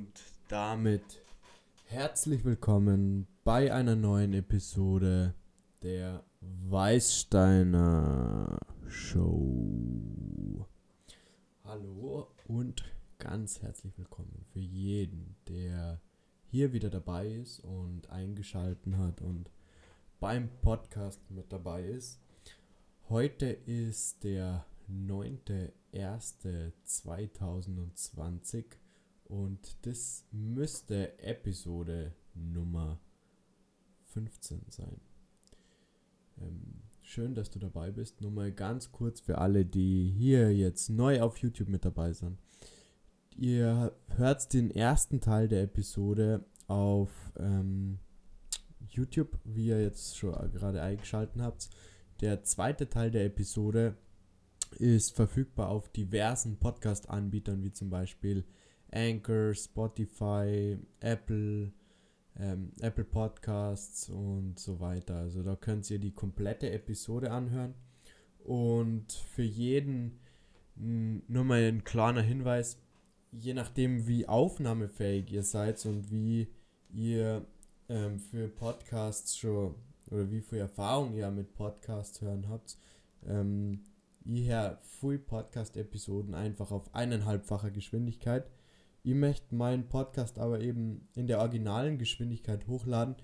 Und damit herzlich willkommen bei einer neuen Episode der Weißsteiner Show. Hallo und ganz herzlich willkommen für jeden, der hier wieder dabei ist und eingeschalten hat und beim Podcast mit dabei ist. Heute ist der 9.1.2020 und das müsste Episode Nummer 15 sein. Ähm, schön, dass du dabei bist. Nur mal ganz kurz für alle, die hier jetzt neu auf YouTube mit dabei sind. Ihr hört den ersten Teil der Episode auf ähm, YouTube, wie ihr jetzt schon gerade eingeschaltet habt. Der zweite Teil der Episode ist verfügbar auf diversen Podcast-Anbietern wie zum Beispiel Anchor, Spotify, Apple, ähm, Apple Podcasts und so weiter. Also da könnt ihr die komplette Episode anhören. Und für jeden mh, nur mal ein kleiner Hinweis, je nachdem wie aufnahmefähig ihr seid und wie ihr ähm, für Podcasts schon oder wie viel Erfahrung ihr mit Podcasts hören habt, ähm, ich höre viel Podcast-Episoden einfach auf eineinhalbfacher Geschwindigkeit ich möchte meinen Podcast aber eben in der originalen Geschwindigkeit hochladen,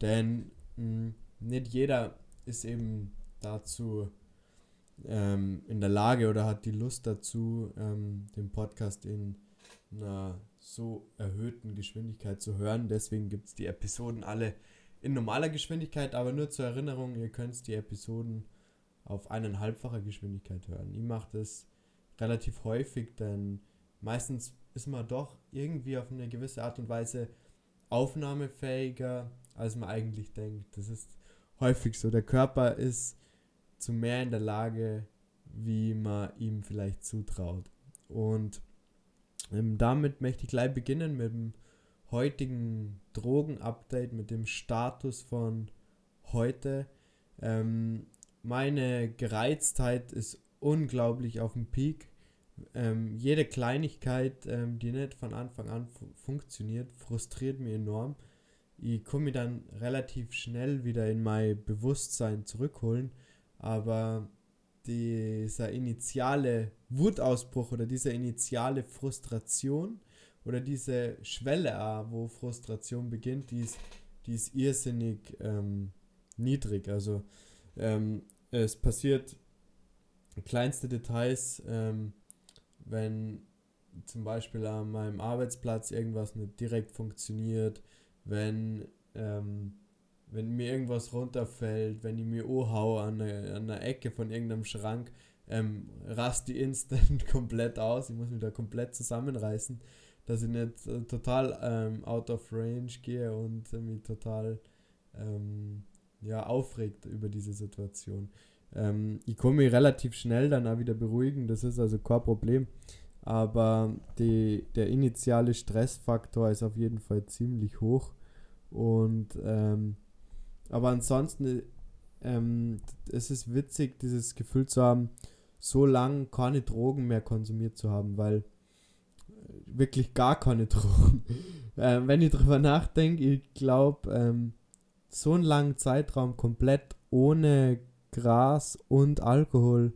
denn mh, hm, nicht jeder ist eben dazu ähm, in der Lage oder hat die Lust dazu, ähm, den Podcast in einer so erhöhten Geschwindigkeit zu hören. Deswegen gibt es die Episoden alle in normaler Geschwindigkeit, aber nur zur Erinnerung, ihr könnt die Episoden auf eineinhalbfacher Geschwindigkeit hören. Ich mache das relativ häufig, denn meistens ist man doch irgendwie auf eine gewisse Art und Weise aufnahmefähiger, als man eigentlich denkt. Das ist häufig so. Der Körper ist zu mehr in der Lage, wie man ihm vielleicht zutraut. Und ähm, damit möchte ich gleich beginnen mit dem heutigen Drogen-Update, mit dem Status von heute. Ähm, meine Gereiztheit ist unglaublich auf dem Peak ähm, jede Kleinigkeit, ähm, die nicht von Anfang an funktioniert, frustriert mich enorm. Ich komme mich dann relativ schnell wieder in mein Bewusstsein zurückholen, aber dieser initiale Wutausbruch oder diese initiale Frustration oder diese Schwelle, wo Frustration beginnt, die ist, die ist irrsinnig ähm, niedrig. Also ähm, es passiert kleinste Details, ähm, wenn zum Beispiel an meinem Arbeitsplatz irgendwas nicht direkt funktioniert, wenn, ähm, wenn mir irgendwas runterfällt, wenn ich mir haue an der, an der Ecke von irgendeinem Schrank, ähm, rast die instant komplett aus. Ich muss mich da komplett zusammenreißen, dass ich nicht äh, total ähm, out of range gehe und äh, mich total ähm, ja, aufregt über diese Situation. Ähm, ich komme mich relativ schnell dann auch wieder beruhigen, das ist also kein Problem. Aber die, der initiale Stressfaktor ist auf jeden Fall ziemlich hoch. Und ähm, aber ansonsten ähm, es ist witzig, dieses Gefühl zu haben, so lange keine Drogen mehr konsumiert zu haben, weil äh, wirklich gar keine Drogen. ähm, wenn ich drüber nachdenke, ich glaube, ähm, so einen langen Zeitraum komplett ohne Gras und Alkohol.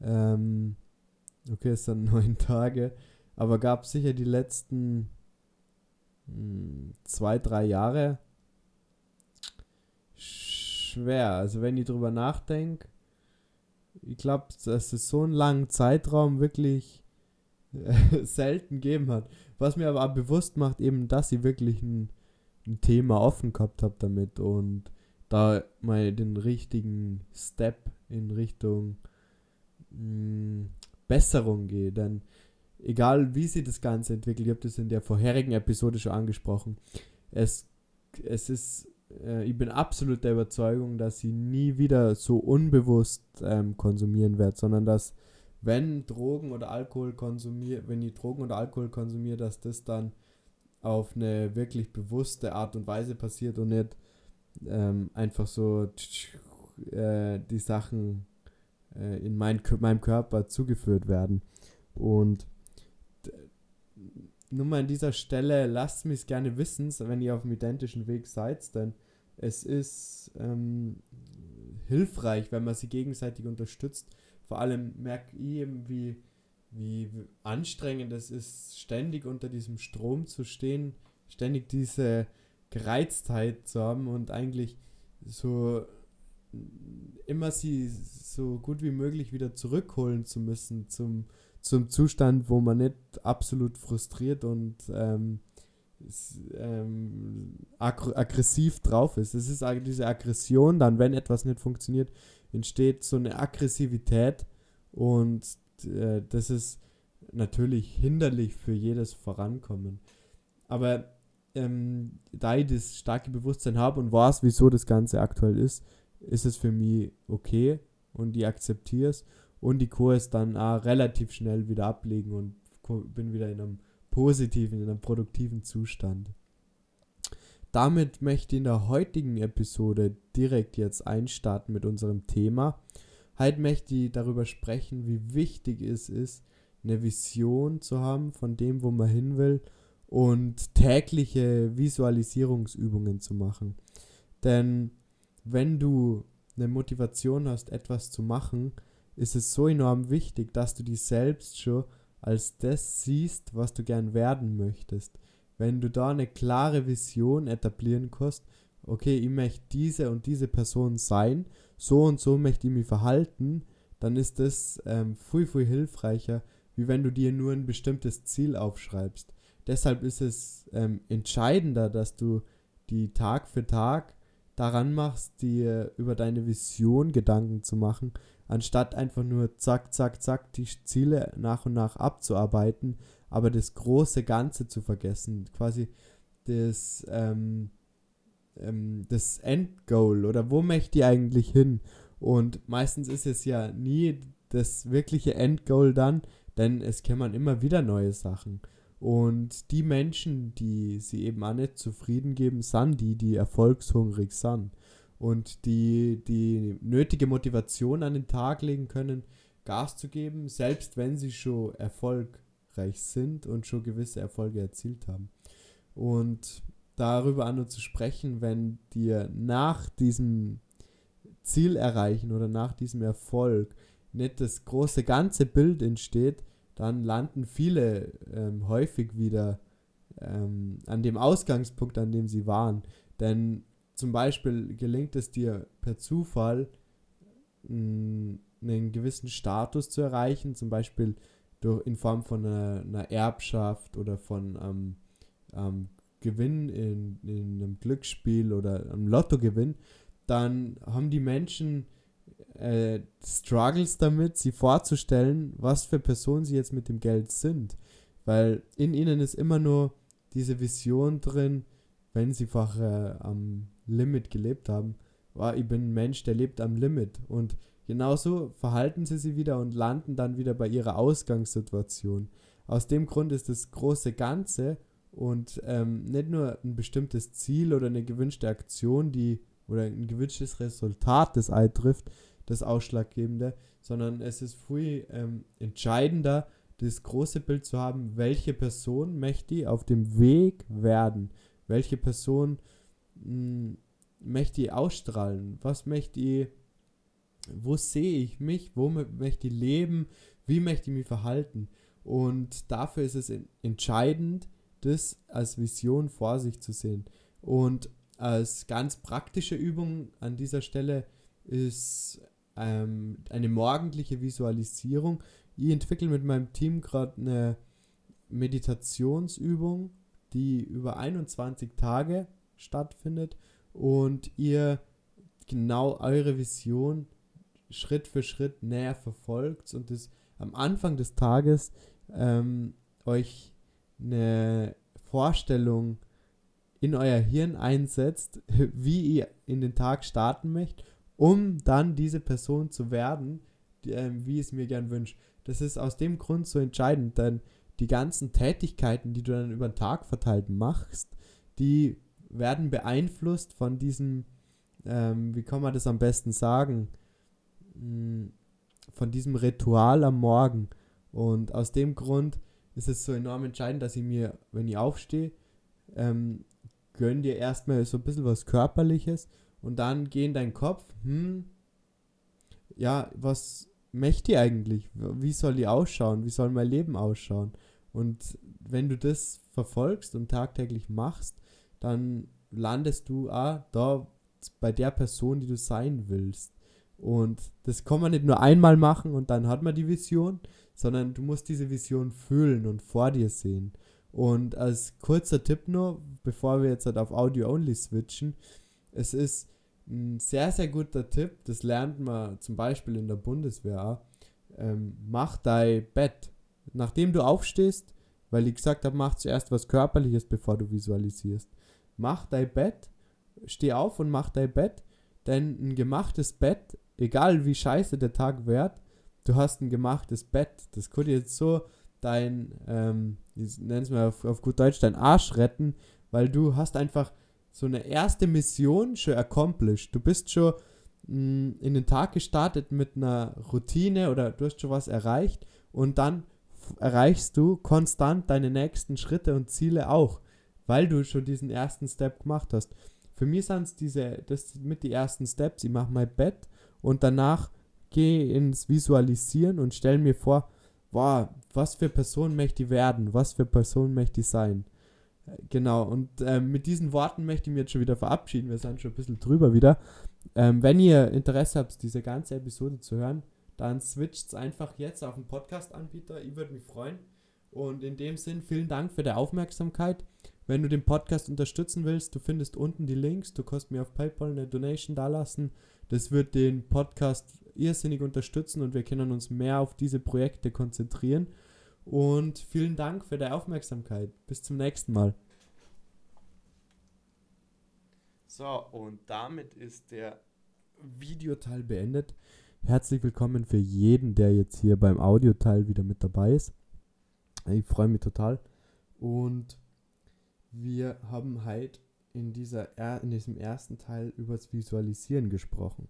Ähm, okay, es sind neun Tage, aber gab sicher die letzten mh, hm, zwei, drei Jahre schwer. Also wenn ich drüber nachdenke, ich glaube, dass es so einen langen Zeitraum wirklich äh, selten gegeben hat. Was mir aber auch bewusst macht, eben, dass ich wirklich ein, ein Thema offen gehabt habe damit und da mal den richtigen Step in Richtung mh, hm, Besserung gehe. Denn egal wie sich das Ganze entwickelt, ich habe das in der vorherigen Episode schon angesprochen, es, es ist, äh, ich bin absolut der Überzeugung, dass sie nie wieder so unbewusst ähm, konsumieren wird, sondern dass wenn Drogen oder Alkohol konsumiert, wenn ich Drogen oder Alkohol konsumiere, dass das dann auf eine wirklich bewusste Art und Weise passiert und nicht ähm, einfach so äh, die Sachen äh, in mein, meinem Körper zugeführt werden. Und nur mal an dieser Stelle, lasst mich gerne wissen, wenn ihr auf dem identischen Weg seid, denn es ist ähm, hilfreich, wenn man sie gegenseitig unterstützt. Vor allem merke ich eben, wie, wie anstrengend es ist, ständig unter diesem Strom zu stehen, ständig diese Gereiztheit zu haben und eigentlich so immer sie so gut wie möglich wieder zurückholen zu müssen zum, zum Zustand, wo man nicht absolut frustriert und ähm, ähm, ag aggressiv drauf ist. Es ist diese Aggression, dann, wenn etwas nicht funktioniert, entsteht so eine Aggressivität und äh, das ist natürlich hinderlich für jedes Vorankommen. Aber ähm, da ich das starke Bewusstsein habe und weiß, wieso das Ganze aktuell ist, ist es für mich okay und ich akzeptiere es und die Kurs dann auch relativ schnell wieder ablegen und bin wieder in einem positiven, in einem produktiven Zustand. Damit möchte ich in der heutigen Episode direkt jetzt einstarten mit unserem Thema. Heute möchte ich darüber sprechen, wie wichtig es ist, eine Vision zu haben von dem, wo man hin will und tägliche Visualisierungsübungen zu machen. Denn wenn du eine Motivation hast, etwas zu machen, ist es so enorm wichtig, dass du dich selbst schon als das siehst, was du gern werden möchtest. Wenn du da eine klare Vision etablieren kannst, okay, ich möchte diese und diese Person sein, so und so möchte ich mich verhalten, dann ist das ähm, viel, viel hilfreicher, wie wenn du dir nur ein bestimmtes Ziel aufschreibst. Deshalb ist es ähm, entscheidender, dass du die Tag für Tag daran machst, dir über deine Vision Gedanken zu machen anstatt einfach nur zack, zack, zack die Ziele nach und nach abzuarbeiten, aber das große Ganze zu vergessen, quasi das, ähm, ähm, das Endgoal oder wo möchte ich eigentlich hin? Und meistens ist es ja nie das wirkliche Endgoal dann, denn es kämen immer wieder neue Sachen. Und die Menschen, die sie eben auch nicht zufrieden geben, sind die, die erfolgshungrig sind und die die nötige Motivation an den Tag legen können, Gas zu geben, selbst wenn sie schon erfolgreich sind und schon gewisse Erfolge erzielt haben. Und darüber an und zu sprechen, wenn dir nach diesem Ziel erreichen oder nach diesem Erfolg nicht das große ganze Bild entsteht, dann landen viele ähm, häufig wieder ähm, an dem Ausgangspunkt, an dem sie waren. Denn zum Beispiel gelingt es dir per Zufall einen gewissen Status zu erreichen, zum Beispiel durch, in Form von einer, einer Erbschaft oder von einem ähm, Gewinn in, in einem Glücksspiel oder einem Lottogewinn, dann haben die Menschen äh, Struggles damit, sie vorzustellen, was für Personen sie jetzt mit dem Geld sind. Weil in ihnen ist immer nur diese Vision drin, wenn sie einfach äh, am Limit gelebt haben, war, ich bin ein Mensch, der lebt am Limit. Und genauso verhalten sie sich wieder und landen dann wieder bei ihrer Ausgangssituation. Aus dem Grund ist das große Ganze und ähm, nicht nur ein bestimmtes Ziel oder eine gewünschte Aktion, die oder ein gewünschtes Resultat, das eintrifft, das Ausschlaggebende, sondern es ist viel ähm, entscheidender, das große Bild zu haben, welche Person möchte ich auf dem Weg werden, welche Person hm, möchte ich ausstrahlen? Was möchte ich, wo sehe ich mich? Wo möchte ich leben? Wie möchte ich mich verhalten? Und dafür ist es entscheidend, das als Vision vor sich zu sehen. Und als ganz praktische Übung an dieser Stelle ist ähm, eine morgendliche Visualisierung. Ich entwickle mit meinem Team gerade eine Meditationsübung, die über 21 Tage stattfindet und ihr genau eure Vision Schritt für Schritt näher verfolgt und es am Anfang des Tages ähm, euch eine Vorstellung in euer Hirn einsetzt, wie ihr in den Tag starten möchtet, um dann diese Person zu werden, die, äh, wie es mir gern wünscht. Das ist aus dem Grund so entscheidend, denn die ganzen Tätigkeiten, die du dann über den Tag verteilt machst, die werden beeinflusst von diesem, ähm, wie kann man das am besten sagen, hm, von diesem Ritual am Morgen. Und aus dem Grund ist es so enorm entscheidend, dass ich mir, wenn ich aufstehe, ähm, gönn dir erstmal so ein bisschen was Körperliches und dann geh in deinen Kopf, hm, ja, was möchte ich eigentlich? Wie soll die ausschauen? Wie soll mein Leben ausschauen? Und wenn du das verfolgst und tagtäglich machst, dann landest du ah, da bei der Person, die du sein willst. Und das kann man nicht nur einmal machen und dann hat man die Vision, sondern du musst diese Vision fühlen und vor dir sehen. Und als kurzer Tipp nur, bevor wir jetzt halt auf Audio-Only switchen, es ist ein sehr, sehr guter Tipp, das lernt man zum Beispiel in der Bundeswehr. Ähm, mach dein Bett. Nachdem du aufstehst, weil ich gesagt habe, mach zuerst was Körperliches, bevor du visualisierst. Mach dein Bett, steh auf und mach dein Bett, denn ein gemachtes Bett, egal wie scheiße der Tag wird, du hast ein gemachtes Bett. Das könnte jetzt so dein, ähm, ich nenne es mal auf, auf gut Deutsch, dein Arsch retten, weil du hast einfach so eine erste Mission schon accomplished. Du bist schon mh, mm, in den Tag gestartet mit einer Routine oder du hast schon was erreicht und dann erreichst du konstant deine nächsten Schritte und Ziele auch, weil du schon diesen ersten Step gemacht hast. Für mich sind es diese, das mit die ersten Steps. Ich mache mein Bett und danach gehe ins Visualisieren und stelle mir vor, boah, was für Person möchte ich werden, was für Person möchte ich sein. Genau, und äh, mit diesen Worten möchte ich mich jetzt schon wieder verabschieden. Wir sind schon ein bisschen drüber wieder. Ähm, wenn ihr Interesse habt, diese ganze Episode zu hören, dann switcht es einfach jetzt auf den Podcast-Anbieter. Ich würde mich freuen. Und in dem Sinn, vielen Dank für die Aufmerksamkeit. Wenn du den Podcast unterstützen willst, du findest unten die Links. Du kannst mir auf PayPal eine Donation dalassen. Das wird den Podcast irrsinnig unterstützen und wir können uns mehr auf diese Projekte konzentrieren. Und vielen Dank für die Aufmerksamkeit. Bis zum nächsten Mal. So, und damit ist der Videoteil beendet. Herzlich willkommen für jeden, der jetzt hier beim Audioteil wieder mit dabei ist. Ich freue mich total. Und wir haben heute in, dieser, in diesem ersten Teil über das Visualisieren gesprochen.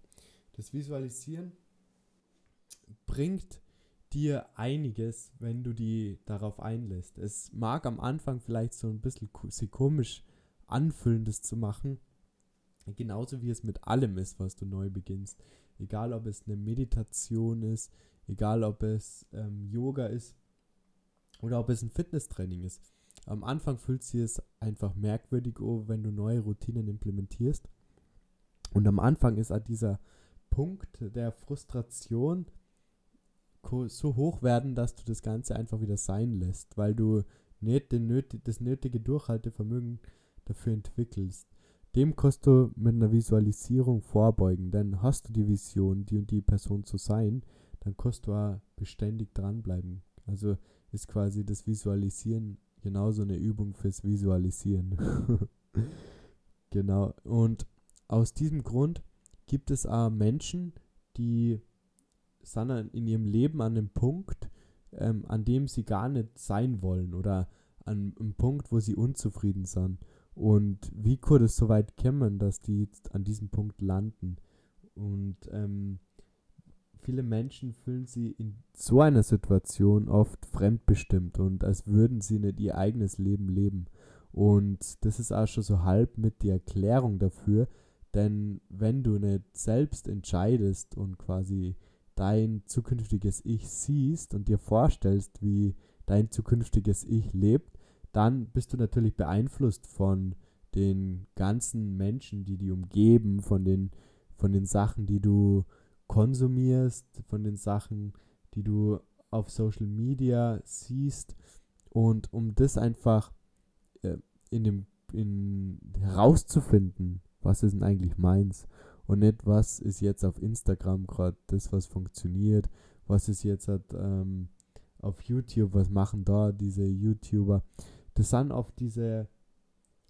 Das Visualisieren bringt dir einiges, wenn du die darauf einlässt. Es mag am Anfang vielleicht so ein bisschen komisch anfühlen, das zu machen. Genauso wie es mit allem ist, was du neu beginnst. Egal ob es eine Meditation ist, egal ob es ähm, Yoga ist oder ob es ein Fitnesstraining ist. Am Anfang fühlt sich es einfach merkwürdig, oh, wenn du neue Routinen implementierst. Und am Anfang ist auch dieser Punkt der Frustration, so hoch werden, dass du das Ganze einfach wieder sein lässt, weil du nicht den nötig, das nötige Durchhaltevermögen dafür entwickelst. Dem kannst du mit einer Visualisierung vorbeugen, denn hast du die Vision, die und die Person zu sein, dann kannst du auch beständig dranbleiben. Also ist quasi das Visualisieren genauso eine Übung fürs Visualisieren. genau. Und aus diesem Grund gibt es auch Menschen, die sondern in ihrem Leben an einem Punkt, ähm, an dem sie gar nicht sein wollen oder an einem Punkt, wo sie unzufrieden sind. Und wie konnte es so weit kommen, dass die jetzt an diesem Punkt landen? Und ähm, viele Menschen fühlen sich in so einer Situation oft fremdbestimmt und als würden sie nicht ihr eigenes Leben leben. Und das ist auch schon so halb mit die Erklärung dafür, denn wenn du nicht selbst entscheidest und quasi dein zukünftiges Ich siehst und dir vorstellst, wie dein zukünftiges Ich lebt, dann bist du natürlich beeinflusst von den ganzen Menschen, die die umgeben, von den, von den Sachen, die du konsumierst, von den Sachen, die du auf Social Media siehst. Und um das einfach äh, in dem, in, herauszufinden, was ist denn eigentlich meins? Und nicht, was ist jetzt auf Instagram gerade das, was funktioniert, was ist jetzt halt, ähm, auf YouTube, was machen da diese YouTuber. Das sind oft diese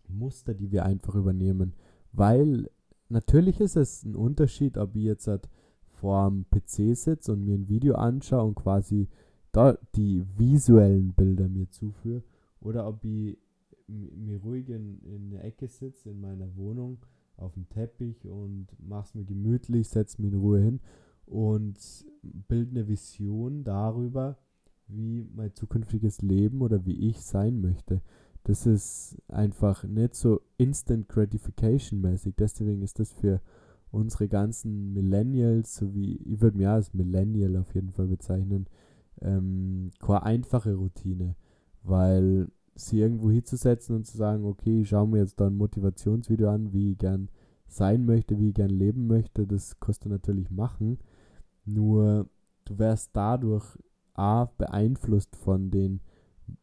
Muster, die wir einfach übernehmen, weil natürlich ist es ein Unterschied, ob ich jetzt halt vor dem PC sitze und mir ein Video anschaue und quasi da die visuellen Bilder mir zuführe oder ob ich mir ruhig in, in der Ecke sitze in meiner Wohnung auf dem Teppich und mach's mir gemütlich, setz mich in Ruhe hin und bild eine Vision darüber, wie mein zukünftiges Leben oder wie ich sein möchte. Das ist einfach nicht so Instant Gratification mäßig. Deswegen ist das für unsere ganzen Millennials, so wie ich würde mich als Millennial auf jeden Fall bezeichnen, ähm, keine einfache Routine, weil sie irgendwo hinzusetzen und zu sagen, okay, ich schaue mir jetzt da ein Motivationsvideo an, wie ich gern sein möchte, wie ich gern leben möchte, das kannst du natürlich machen. Nur du wärst dadurch A beeinflusst von den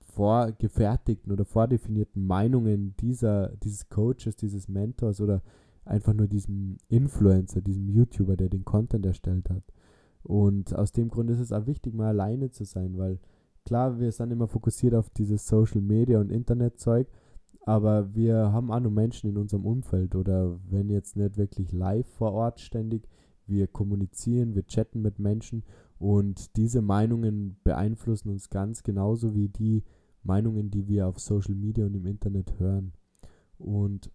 vorgefertigten oder vordefinierten Meinungen dieser, dieses Coaches, dieses Mentors oder einfach nur diesem Influencer, diesem YouTuber, der den Content erstellt hat. Und aus dem Grund ist es auch wichtig, mal alleine zu sein, weil klar, wir sind immer fokussiert auf dieses Social Media und Internetzeug, aber wir haben auch nur Menschen in unserem Umfeld oder wenn jetzt nicht wirklich live vor Ort ständig, wir kommunizieren, wir chatten mit Menschen und diese Meinungen beeinflussen uns ganz genauso wie die Meinungen, die wir auf Social Media und im Internet hören. Und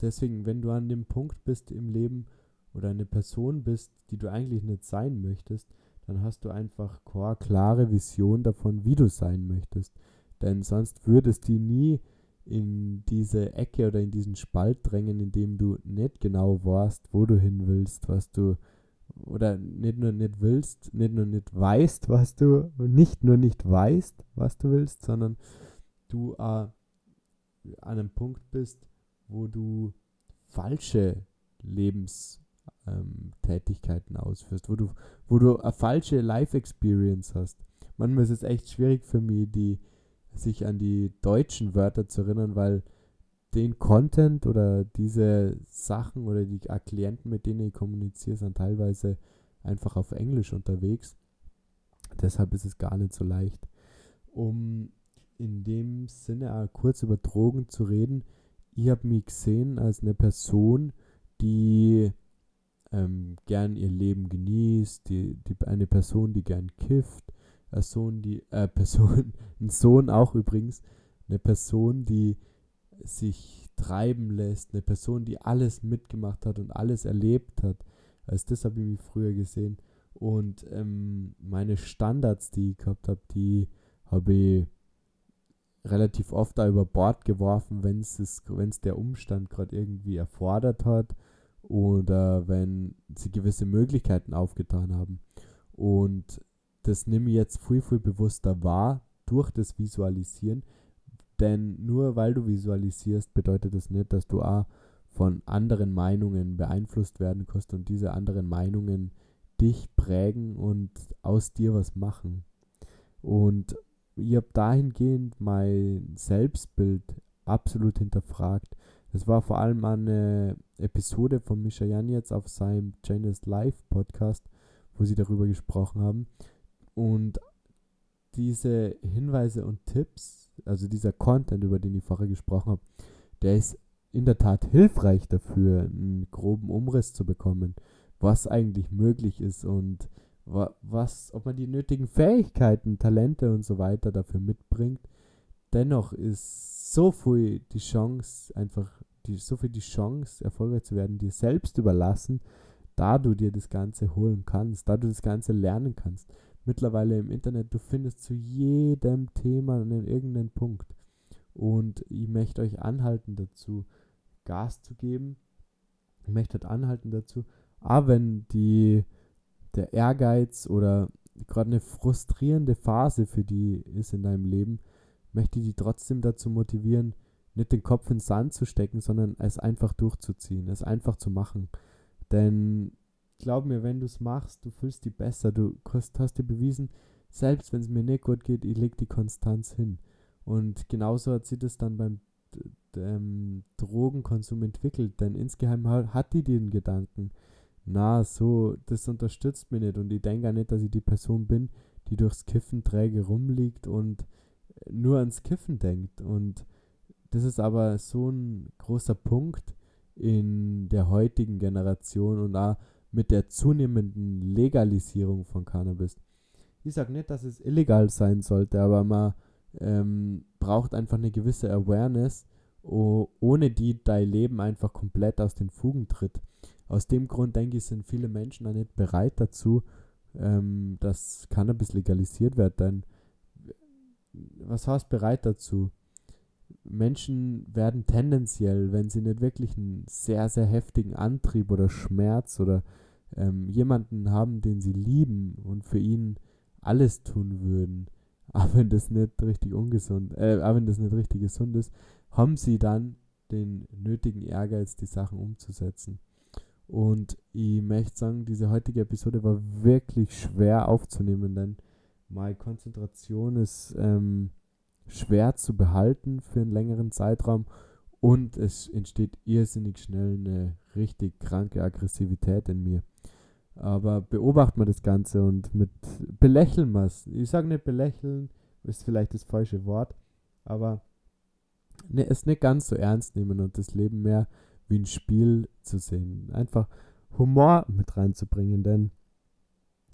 deswegen, wenn du an dem Punkt bist im Leben oder eine Person bist, die du eigentlich nicht sein möchtest, dann hast du einfach keine klare Vision davon, wie du sein möchtest. Denn sonst würdest du nie in diese Ecke oder in diesen Spalt drängen, in dem du nicht genau weißt, wo du hin willst, was du oder nicht nur nicht willst, nicht nur nicht weißt, was du nicht nur nicht weißt, was du willst, sondern du äh, an einem Punkt bist, wo du falsche Lebenstätigkeiten ähm, ausführst, wo du, wo du eine falsche Life-Experience hast. Manchmal ist es echt schwierig für mich, die, sich an die deutschen Wörter zu erinnern, weil den Content oder diese Sachen oder die Klienten, mit denen ich kommuniziere, sind teilweise einfach auf Englisch unterwegs. Deshalb ist es gar nicht so leicht. Um in dem Sinne auch kurz über Drogen zu reden, ich habe mich gesehen als eine Person, die ähm, gern ihr Leben genießt, die, die, eine Person, die gern kifft, Sohn, die, äh, Person, ein Sohn auch übrigens, eine Person, die sich treiben lässt, eine Person, die alles mitgemacht hat und alles erlebt hat. Als das habe ich mich früher gesehen. Und ähm, meine Standards, die ich gehabt habe, die habe ich relativ oft da über Bord geworfen, wenn es der Umstand gerade irgendwie erfordert hat oder wenn sie gewisse Möglichkeiten aufgetan haben. Und das nehme ich jetzt viel, viel bewusster wahr durch das Visualisieren, denn nur weil du visualisierst, bedeutet das nicht, dass du auch von anderen Meinungen beeinflusst werden kannst und diese anderen Meinungen dich prägen und aus dir was machen. Und ich habe dahingehend mein Selbstbild absolut hinterfragt. Es war vor allem eine Episode von Misha jetzt auf seinem Janus Live Podcast, wo sie darüber gesprochen haben. Und diese Hinweise und Tipps also dieser Content, über den ich vorher gesprochen habe, der ist in der Tat hilfreich dafür, einen groben Umriss zu bekommen, was eigentlich möglich ist und was, ob man die nötigen Fähigkeiten, Talente und so weiter dafür mitbringt. Dennoch ist so viel die Chance, einfach die, so viel die Chance, erfolgreich zu werden, dir selbst überlassen, da du dir das Ganze holen kannst, da du das Ganze lernen kannst mittlerweile im Internet, du findest zu jedem Thema einen irgendeinen Punkt. Und ich möchte euch anhalten dazu, Gas zu geben. Ich möchte halt anhalten dazu, aber wenn die, der Ehrgeiz oder gerade eine frustrierende Phase für die ist in deinem Leben, möchte die trotzdem dazu motivieren, nicht den Kopf in den Sand zu stecken, sondern es einfach durchzuziehen, es einfach zu machen. Denn glaub mir, wenn du es machst, du fühlst dich besser. Du hast, hast dir bewiesen, selbst wenn es mir nicht gut geht, ich leg die Konstanz hin. Und genauso hat sie das dann beim ähm, Drogenkonsum entwickelt, denn insgeheim hat die den Gedanken, na, so, das unterstützt mich nicht und ich denke auch nicht, dass ich die Person bin, die durchs Kiffen träge rumliegt und nur ans Kiffen denkt. Und das ist aber so ein großer Punkt in der heutigen Generation und auch mit der zunehmenden Legalisierung von Cannabis. Ich sage nicht, dass es illegal sein sollte, aber man ähm, braucht einfach eine gewisse Awareness, oh, ohne die dein Leben einfach komplett aus den Fugen tritt. Aus dem Grund, denke ich, sind viele Menschen auch nicht bereit dazu, ähm, dass Cannabis legalisiert wird, denn was heißt bereit dazu? Menschen werden tendenziell, wenn sie nicht wirklich einen sehr, sehr heftigen Antrieb oder Schmerz oder ähm, jemanden haben, den sie lieben und für ihn alles tun würden, aber wenn das nicht richtig ungesund, äh, aber wenn das nicht richtig gesund ist, haben sie dann den nötigen Ehrgeiz, die Sachen umzusetzen. Und ich möchte sagen, diese heutige Episode war wirklich schwer aufzunehmen, denn meine Konzentration ist ähm, schwer zu behalten für einen längeren Zeitraum und es entsteht irrsinnig schnell eine richtig kranke Aggressivität in mir. Aber beobachten wir das Ganze und mit belächeln es. Ich sage nicht belächeln, ist vielleicht das falsche Wort, aber ne, es nicht ganz so ernst nehmen und das Leben mehr wie ein Spiel zu sehen. Einfach Humor mit reinzubringen, denn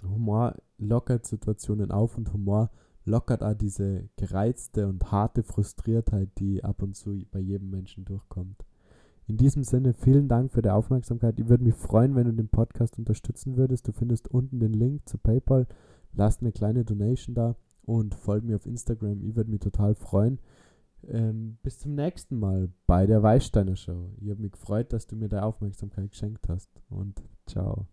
Humor lockert Situationen auf und Humor lockert auch diese gereizte und harte Frustriertheit, die ab und zu bei jedem Menschen durchkommt. In diesem Sinne, vielen Dank für die Aufmerksamkeit. Ich würde mich freuen, wenn du den Podcast unterstützen würdest. Du findest unten den Link zu PayPal. Lass eine kleine Donation da und folg mir auf Instagram. Ich würde mich total freuen. Ähm, bis zum nächsten Mal bei der Weißsteiner Show. Ich habe mich gefreut, dass du mir deine Aufmerksamkeit geschenkt hast. Und ciao.